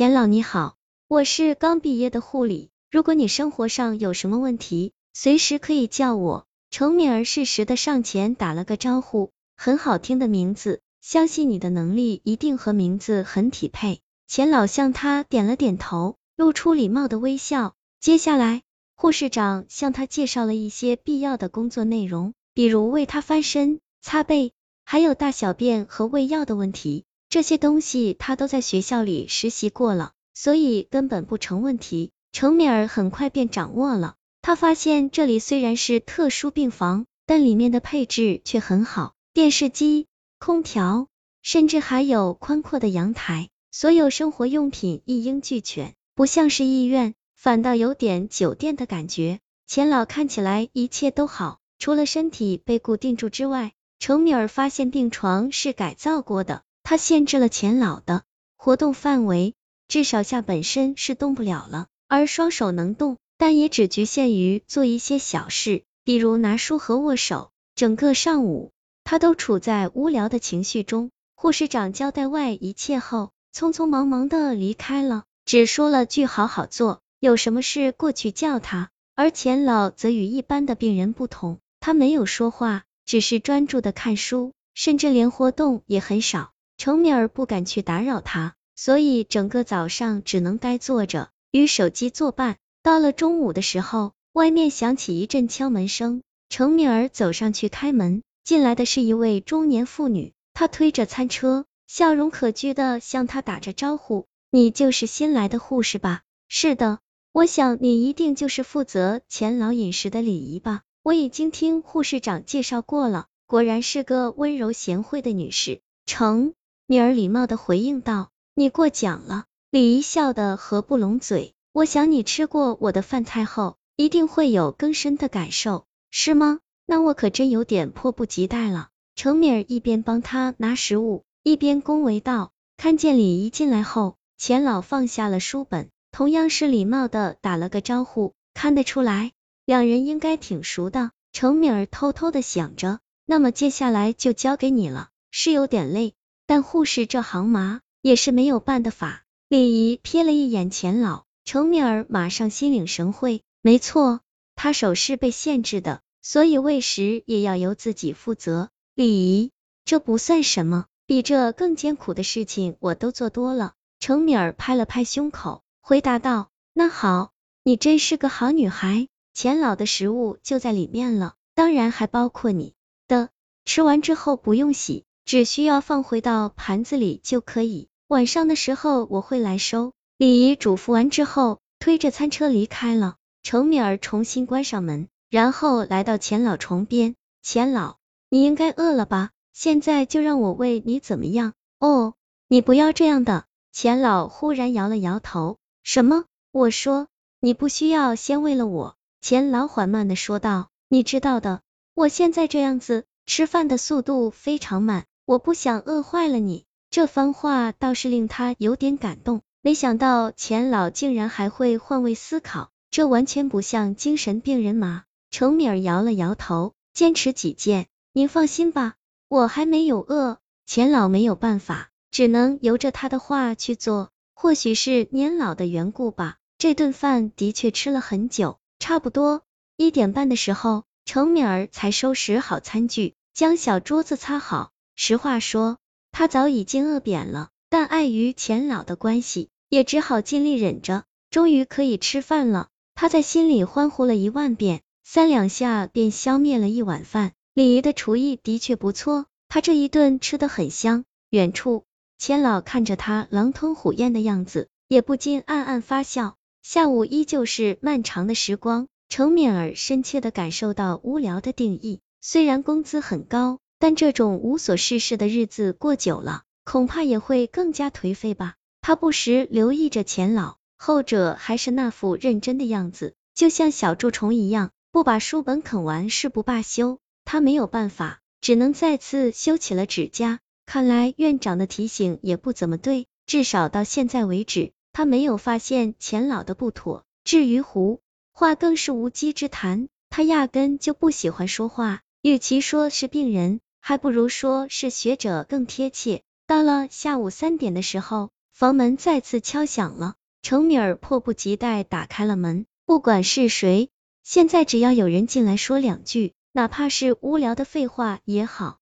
钱老你好，我是刚毕业的护理，如果你生活上有什么问题，随时可以叫我。程敏儿适时的上前打了个招呼，很好听的名字，相信你的能力一定和名字很匹配。钱老向他点了点头，露出礼貌的微笑。接下来，护士长向他介绍了一些必要的工作内容，比如为他翻身、擦背，还有大小便和喂药的问题。这些东西他都在学校里实习过了，所以根本不成问题。程敏儿很快便掌握了。他发现这里虽然是特殊病房，但里面的配置却很好，电视机、空调，甚至还有宽阔的阳台，所有生活用品一应俱全，不像是医院，反倒有点酒店的感觉。钱老看起来一切都好，除了身体被固定住之外，程敏儿发现病床是改造过的。他限制了钱老的活动范围，至少下本身是动不了了，而双手能动，但也只局限于做一些小事，比如拿书和握手。整个上午，他都处在无聊的情绪中。护士长交代外一切后，匆匆忙忙的离开了，只说了句好好做，有什么事过去叫他。而钱老则与一般的病人不同，他没有说话，只是专注的看书，甚至连活动也很少。程敏儿不敢去打扰他，所以整个早上只能呆坐着，与手机作伴。到了中午的时候，外面响起一阵敲门声，程敏儿走上去开门，进来的是一位中年妇女，她推着餐车，笑容可掬的向他打着招呼：“你就是新来的护士吧？”“是的，我想你一定就是负责钱老饮食的礼仪吧？我已经听护士长介绍过了，果然是个温柔贤惠的女士。”程。女儿礼貌的回应道：“你过奖了。”李姨笑得合不拢嘴。我想你吃过我的饭菜后，一定会有更深的感受，是吗？那我可真有点迫不及待了。程敏儿一边帮他拿食物，一边恭维道。看见李姨进来后，钱老放下了书本，同样是礼貌的打了个招呼。看得出来，两人应该挺熟的。程敏儿偷偷的想着，那么接下来就交给你了，是有点累。但护士这行嘛，也是没有办的法。李姨瞥了一眼钱老，程敏儿马上心领神会。没错，他手是被限制的，所以喂食也要由自己负责。李姨，这不算什么，比这更艰苦的事情我都做多了。程敏儿拍了拍胸口，回答道：“那好，你真是个好女孩。钱老的食物就在里面了，当然还包括你的。吃完之后不用洗。”只需要放回到盘子里就可以，晚上的时候我会来收。李姨嘱咐完之后，推着餐车离开了。程敏儿重新关上门，然后来到钱老床边。钱老，你应该饿了吧？现在就让我喂你怎么样？哦，你不要这样的。钱老忽然摇了摇头。什么？我说你不需要先喂了我。钱老缓慢的说道。你知道的，我现在这样子，吃饭的速度非常慢。我不想饿坏了你，这番话倒是令他有点感动。没想到钱老竟然还会换位思考，这完全不像精神病人嘛。程敏儿摇了摇头，坚持己见。您放心吧，我还没有饿。钱老没有办法，只能由着他的话去做。或许是年老的缘故吧，这顿饭的确吃了很久。差不多一点半的时候，程敏儿才收拾好餐具，将小桌子擦好。实话说，他早已经饿扁了，但碍于钱老的关系，也只好尽力忍着。终于可以吃饭了，他在心里欢呼了一万遍，三两下便消灭了一碗饭。李姨的厨艺的确不错，他这一顿吃的很香。远处，钱老看着他狼吞虎咽的样子，也不禁暗暗发笑。下午依旧是漫长的时光，程敏儿深切的感受到无聊的定义。虽然工资很高。但这种无所事事的日子过久了，恐怕也会更加颓废吧。他不时留意着钱老，后者还是那副认真的样子，就像小蛀虫一样，不把书本啃完誓不罢休。他没有办法，只能再次修起了指甲。看来院长的提醒也不怎么对，至少到现在为止，他没有发现钱老的不妥。至于胡话，更是无稽之谈。他压根就不喜欢说话，与其说是病人。还不如说是学者更贴切。到了下午三点的时候，房门再次敲响了，程敏儿迫不及待打开了门。不管是谁，现在只要有人进来说两句，哪怕是无聊的废话也好。